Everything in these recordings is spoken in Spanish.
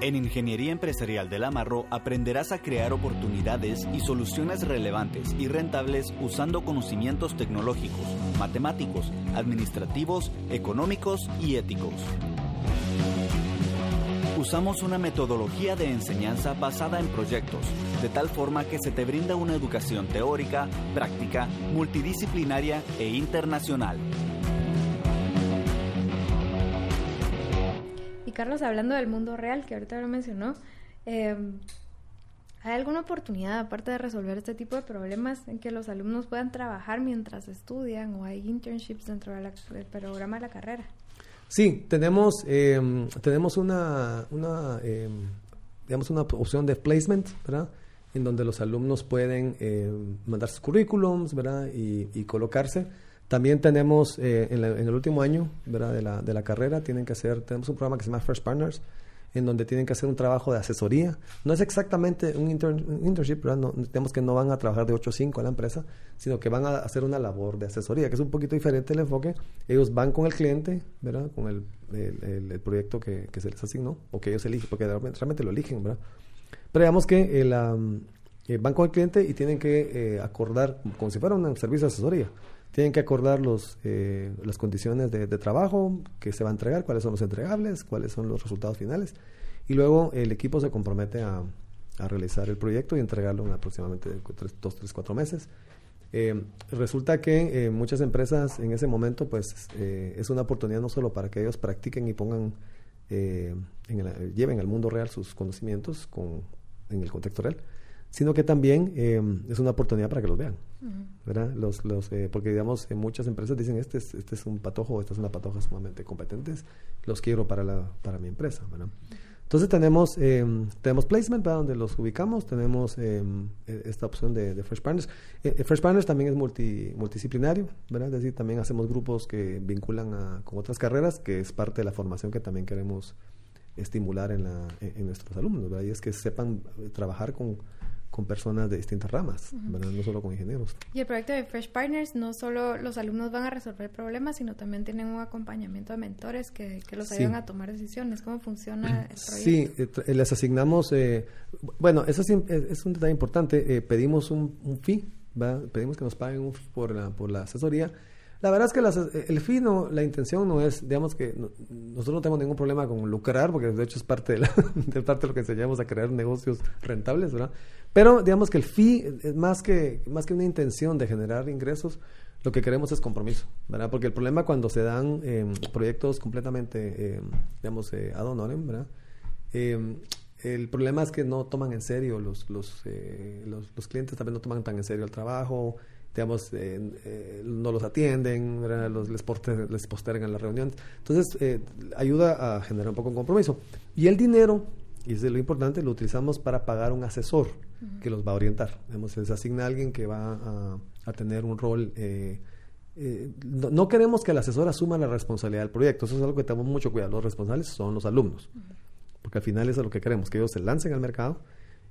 En Ingeniería Empresarial del Amarro aprenderás a crear oportunidades y soluciones relevantes y rentables usando conocimientos tecnológicos, matemáticos, administrativos, económicos y éticos. Usamos una metodología de enseñanza basada en proyectos, de tal forma que se te brinda una educación teórica, práctica, multidisciplinaria e internacional. Carlos, hablando del mundo real, que ahorita lo mencionó, em, ¿hay alguna oportunidad, aparte de resolver este tipo de problemas, en que los alumnos puedan trabajar mientras estudian o hay internships dentro del programa de la carrera? Sí, tenemos, em, tenemos una, em, digamos, una opción de placement, ¿verdad? En donde los alumnos pueden mandar sus currículums, ¿verdad? Y colocarse. También tenemos, eh, en, en, el último año. De la, de la carrera, tienen que hacer, tenemos un programa que se llama First Partners, en donde tienen que hacer un trabajo de asesoría. No es exactamente un, internship. No, digamos que no van a trabajar de 8 a 5 en la empresa, sino que van a hacer una labor de asesoría, que es un poquito diferente el enfoque. Ellos van con el cliente, ¿verdad? Con el, el, proyecto que, que, se les asignó, o que ellos eligen, porque realmente lo eligen, ¿verdad? Pero digamos que el, eh, van con el cliente y tienen que eh, acordar, como si fuera un servicio de asesoría, tienen que acordar los, eh, las condiciones de, trabajo que se va a entregar, cuáles son los entregables, cuáles son los resultados finales. Y luego el equipo se compromete a, realizar el proyecto y entregarlo en aproximadamente dos, tres, cuatro meses. Eh, resulta que muchas empresas en ese momento pues es una oportunidad no solo para que ellos practiquen y pongan, en lleven al mundo real sus conocimientos con, en el contexto real, sino que también eh, es una oportunidad para que los vean, ¿verdad? Los, los, eh, porque, digamos, en muchas empresas dicen, este es, este es un patojo, esta es una patoja sumamente competentes, los quiero para, la, para mi empresa, ¿verdad? Entonces tenemos, eh, tenemos placement, ¿verdad? Donde los ubicamos, tenemos e, esta opción de, Fresh Partners. Fresh Partners también es multi, multidisciplinario, ¿verdad? Es decir, también hacemos grupos que vinculan a, con otras carreras, que es parte de la formación que también queremos estimular en, la, en, nuestros alumnos, ¿verdad? Y es que sepan trabajar con con personas de distintas ramas, no solo con ingenieros. Y el proyecto de Fresh Partners, no solo los alumnos van a resolver problemas, sino también tienen un acompañamiento de mentores que, los ayudan a tomar decisiones. ¿Cómo funciona el proyecto? Sí, eh, les asignamos, eh, bueno, eso es, un detalle importante, eh, pedimos un, fee, pedimos que nos paguen un fee por la, por la asesoría la verdad es que el fin, la intención no es, digamos que nosotros no tenemos ningún problema con lucrar, porque de hecho es parte de, la, de parte de lo que enseñamos a crear negocios rentables, ¿verdad? Pero digamos que el fee es más que, más que una intención de generar ingresos, lo que queremos es compromiso, ¿verdad? Porque el problema cuando se dan em, proyectos completamente, em, digamos, eh, ad honorem, ¿verdad? Em, el problema es que no toman en serio los, eh, los, los clientes, también no toman tan en serio el trabajo, digamos, eh, no los atienden, los, les, les postergan las reuniones. Entonces, eh, ayuda a generar un poco de compromiso. Y el dinero, y es lo importante, lo utilizamos para pagar un asesor que los va a orientar. Digamos, se asigna a alguien que va a, tener un rol. Eh, no, queremos que el asesor asuma la responsabilidad del proyecto, eso es algo que tenemos mucho cuidado. Los responsables son los alumnos, porque al final eso es lo que queremos, que ellos se lancen al mercado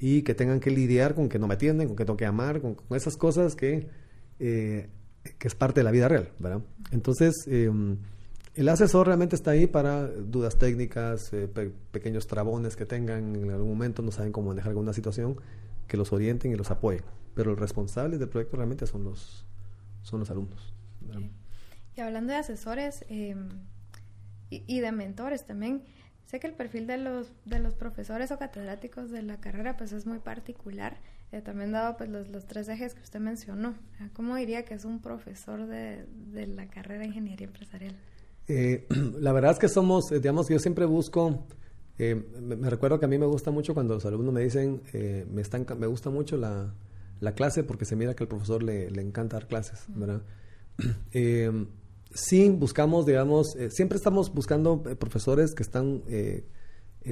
y que tengan que lidiar con que no me atienden, con que tengo que amar, con esas cosas que eh, que es parte de la vida real, ¿verdad? Entonces, em, el asesor realmente está ahí para dudas técnicas, eh, pequeños trabones que tengan en algún momento, no saben cómo manejar alguna situación, que los orienten y los apoyen. Pero los responsables del proyecto realmente son los, son los alumnos. Y hablando de asesores em, y, y, de mentores también, sé que el perfil de los, de los profesores o catedráticos de la carrera pues es muy particular. Eh, también dado pues los, los, tres ejes que usted mencionó. ¿Cómo diría que es un profesor de, de la carrera de ingeniería empresarial? Eh, la verdad es que somos, eh, digamos, yo siempre busco, me, recuerdo que a mí me gusta mucho cuando los alumnos me dicen, me, están, me gusta mucho la, la, clase porque se mira que al profesor le, le encanta dar clases, ¿verdad? sí, buscamos, digamos, siempre estamos buscando profesores que están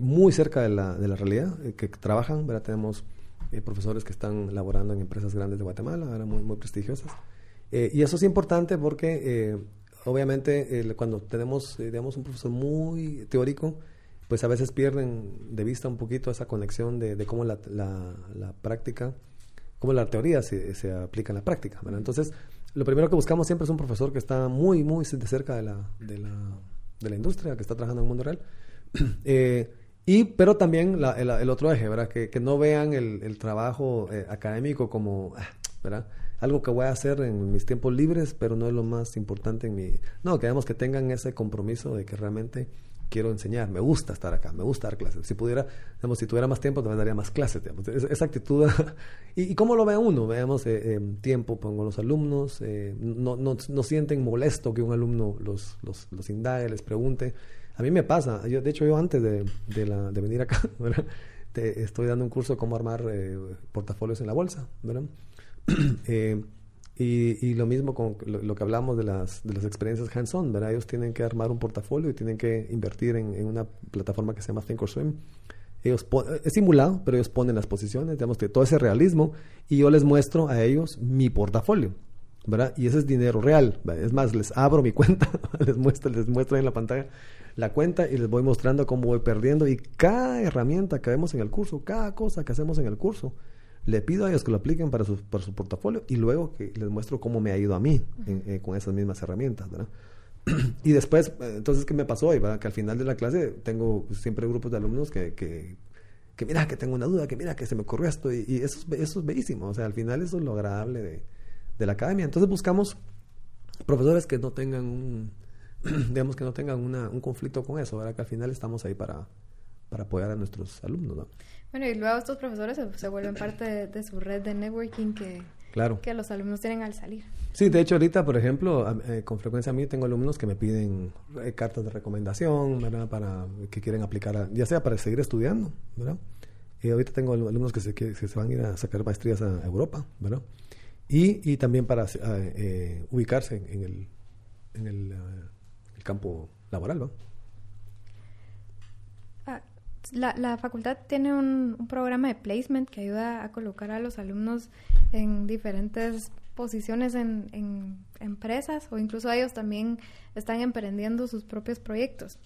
muy cerca de la, de la realidad, que trabajan, ¿verdad? Tenemos eh, profesores que están laborando en empresas grandes de Guatemala, muy, muy prestigiosas. Eh, y eso es importante porque, eh, obviamente, cuando tenemos, digamos, un profesor muy teórico, pues a veces pierden de vista un poquito esa conexión de, cómo la, la, práctica, cómo la teoría se, se aplica en la práctica. Entonces, lo primero que buscamos siempre es un profesor que está muy, muy de cerca de la, de la, de la industria, que está trabajando en el mundo real. Y, pero también el, otro eje, ¿verdad? Que, que no vean el, el trabajo eh, académico como, ah, ¿verdad? Algo que voy a hacer en mis tiempos libres, pero no es lo más importante en mi... No, queremos que tengan ese compromiso de que realmente quiero enseñar, me gusta estar acá, me gusta dar clases. Si pudiera, digamos, si tuviera más tiempo, también daría más clases. Digamos. esa actitud. y, cómo lo ve uno? Veamos, eh, eh, tiempo pongo los alumnos, eh, no, no, no, sienten molesto que un alumno los, los, los indague, les pregunte. A mí me pasa, yo, de hecho yo antes de, de, la, venir acá, Te, estoy dando un curso de cómo armar portafolios en la bolsa, ¿verdad? Y, y, lo mismo con lo, que hablamos de las, de las experiencias hands-on, ¿verdad? Ellos tienen que armar un portafolio y tienen que invertir en, una plataforma que se llama Thinkorswim. Ellos es simulado, pero ellos ponen las posiciones, digamos que todo ese realismo, y yo les muestro a ellos mi portafolio, ¿verdad? Y ese es dinero real. Es más, les abro mi cuenta, les muestro, les muestro en la pantalla la cuenta y les voy mostrando cómo voy perdiendo. Y cada herramienta que vemos en el curso, cada cosa que hacemos en el curso, le pido a ellos que lo apliquen para su, para su portafolio y luego que les muestro cómo me ha ido a mí eh, con esas mismas herramientas, ¿verdad? y después, eh, entonces, ¿qué me pasó hoy? Que al final de la clase tengo siempre grupos de alumnos que, que, que, mira, que tengo una duda, que mira, que se me ocurrió esto, y, eso, es, eso es bellísimo, o sea, al final eso es lo agradable de, de la academia. Entonces buscamos profesores que no tengan un, digamos que no tengan una, un conflicto con eso, ¿verdad? Que al final estamos ahí para, para apoyar a nuestros alumnos, ¿no? Bueno, y luego estos profesores se, vuelven parte de, su red de networking que, claro. que los alumnos tienen al salir. Sí, de hecho ahorita, por ejemplo, eh, con frecuencia a mí tengo alumnos que me piden eh, cartas de recomendación, ¿verdad? Para que quieren aplicar, ya sea para seguir estudiando, ¿verdad? Y ahorita tengo alumnos que se, que, se van a ir a sacar maestrías a Europa, ¿verdad? Y, y también para eh, ubicarse en el, en el, el campo laboral, ¿no? La, la facultad tiene un, programa de placement que ayuda a colocar a los alumnos en diferentes posiciones en, en empresas o incluso ellos también están emprendiendo sus propios proyectos.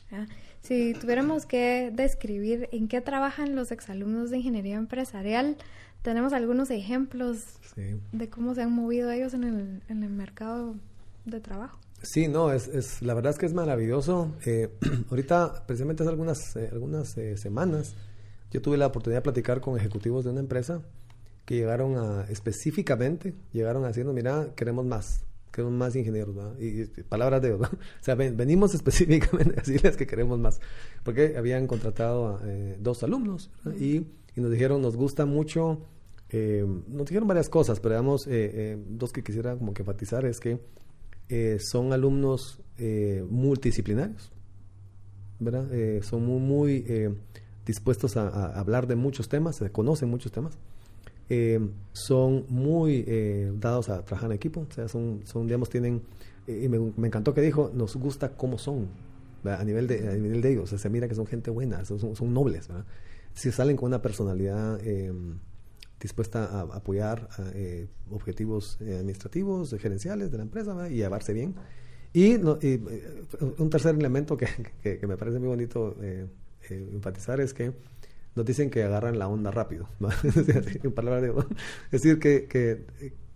Si tuviéramos que describir en qué trabajan los exalumnos de ingeniería empresarial, tenemos algunos ejemplos de cómo se han movido ellos en el, en el mercado de trabajo. Sí, no, es, es, la verdad es que es maravilloso. Eh, ahorita, precisamente hace algunas, eh, algunas eh, semanas, yo tuve la oportunidad de platicar con ejecutivos de una empresa que llegaron a, específicamente, llegaron decirnos, mira, queremos más, queremos más ingenieros, ¿verdad? Y, palabras de, ¿verdad? O sea, venimos específicamente a decirles que queremos más, porque habían contratado a dos alumnos y, y, nos dijeron, nos gusta mucho, nos dijeron varias cosas, pero digamos, dos que quisiera como que enfatizar es que eh, son alumnos eh, multidisciplinarios, ¿verdad? Eh, son muy, muy dispuestos a, hablar de muchos temas, se conocen muchos temas. son muy dados a trabajar en equipo, o sea, son, son digamos, tienen, y me, encantó que dijo, nos gusta cómo son, a nivel, de, a nivel de ellos, o sea, se mira que son gente buena, son, son nobles, ¿verdad? Si salen con una personalidad dispuesta a apoyar eh, objetivos eh, administrativos, gerenciales de la empresa y llevarse bien. Y, eh, un tercer elemento que, que, me parece muy bonito enfatizar es que nos dicen que agarran la onda rápido. es decir, que, que,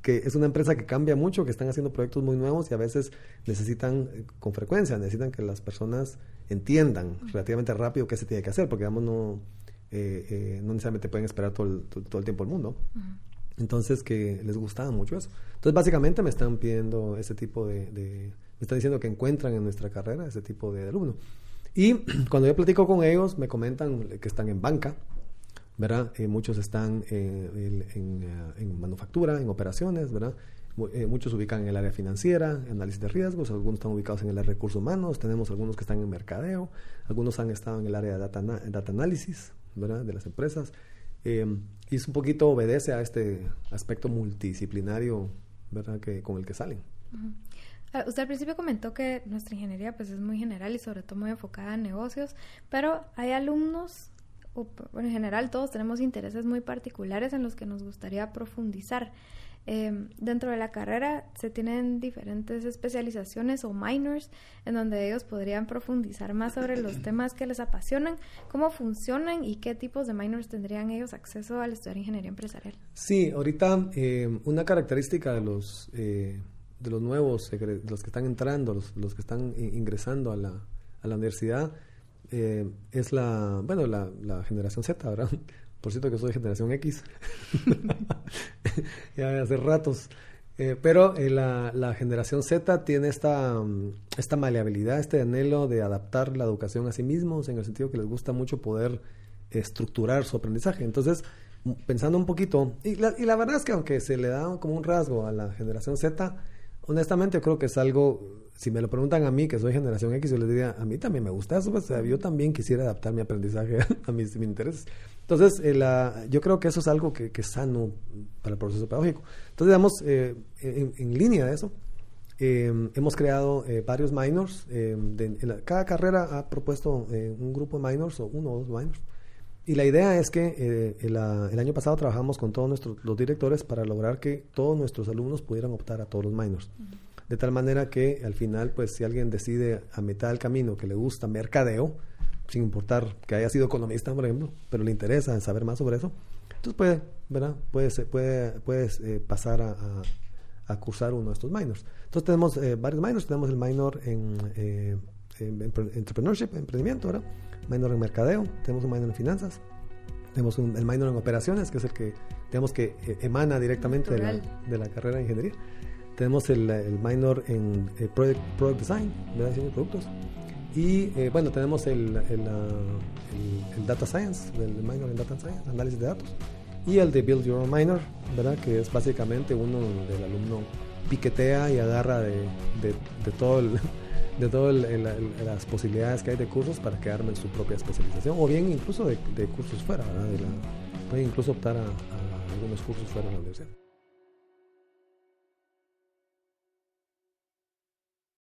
que, es una empresa que cambia mucho, que están haciendo proyectos muy nuevos y a veces necesitan, con frecuencia, necesitan que las personas entiendan relativamente rápido qué se tiene que hacer, porque digamos no eh, eh, no necesariamente pueden esperar todo el, todo, el tiempo el mundo. Entonces, que les gustaba mucho eso. Entonces, básicamente me están pidiendo ese tipo de, Me están diciendo que encuentran en nuestra carrera ese tipo de alumno. Y cuando yo platico con ellos, me comentan que están en banca, ¿verdad? Eh, muchos están en, en, manufactura, en operaciones, ¿verdad? muchos ubican en el área financiera, análisis de riesgos, algunos están ubicados en el área de recursos humanos, tenemos algunos que están en mercadeo, algunos han estado en el área de data, data análisis, de las empresas. Eh, y es un poquito obedece a este aspecto multidisciplinario ¿verdad? Que, con el que salen. Ah, usted al principio comentó que nuestra ingeniería pues es muy general y sobre todo muy enfocada en negocios, pero hay alumnos, o en general todos tenemos intereses muy particulares en los que nos gustaría profundizar. Em, dentro de la carrera se tienen diferentes especializaciones o minors en donde ellos podrían profundizar más sobre los temas que les apasionan, cómo funcionan y qué tipos de minors tendrían ellos acceso al estudiar ingeniería empresarial. Sí, ahorita em, una característica de los, eh, de los nuevos, de los que están entrando, los, los que están ingresando a la, a la universidad, eh, es la, bueno, la, la, generación Z, ¿verdad? Por cierto que soy generación X. ya hace ratos. Eh, pero eh, la, la, generación Z tiene esta, mm, esta maleabilidad, este anhelo de adaptar la educación a sí mismos, en el sentido que les gusta mucho poder estructurar su aprendizaje. Entonces, pensando un poquito, y la, verdad es que aunque se le da como un rasgo a la generación Z, honestamente creo que es algo, si me lo preguntan a mí, que soy generación X, yo les diría, a mí también me gusta eso, pues, yo también quisiera adaptar mi aprendizaje a mis, intereses. Entonces, eh, la, yo creo que eso es algo que, que, es sano para el proceso pedagógico. Entonces, digamos, eh, en, línea de eso, eh, hemos creado varios minors. De, cada carrera ha propuesto un grupo de minors o uno o dos minors y la idea es que eh, el, año pasado trabajamos con todos nuestros los directores para lograr que todos nuestros alumnos pudieran optar a todos los minors. De tal manera que al final, pues si alguien decide a mitad del camino que le gusta mercadeo, sin importar que haya sido economista, por ejemplo, pero le interesa saber más sobre eso, entonces puede, ¿verdad? Puedes, puede, puedes eh, pasar a, a, cursar uno de estos minors. Entonces tenemos eh, varios minors, tenemos el minor en, en entrepreneurship, emprendimiento, ¿verdad? minor en mercadeo, tenemos un minor en finanzas, tenemos un, el minor en operaciones, que es el que tenemos que eh, emana directamente de la, de la, carrera de ingeniería. Tenemos el, el minor en eh, product, Design, ¿verdad? diseño de productos. Y eh, bueno, tenemos el, el, el, Data Science, el minor en Data Science, análisis de datos. Y el de Build Your Own Minor, ¿verdad? que es básicamente uno del alumno piquetea y agarra de, de, todo el de todas las posibilidades que hay de cursos para que armen su propia especialización o bien incluso de, cursos fuera, ¿verdad? pueden incluso optar a algunos cursos fuera de la universidad.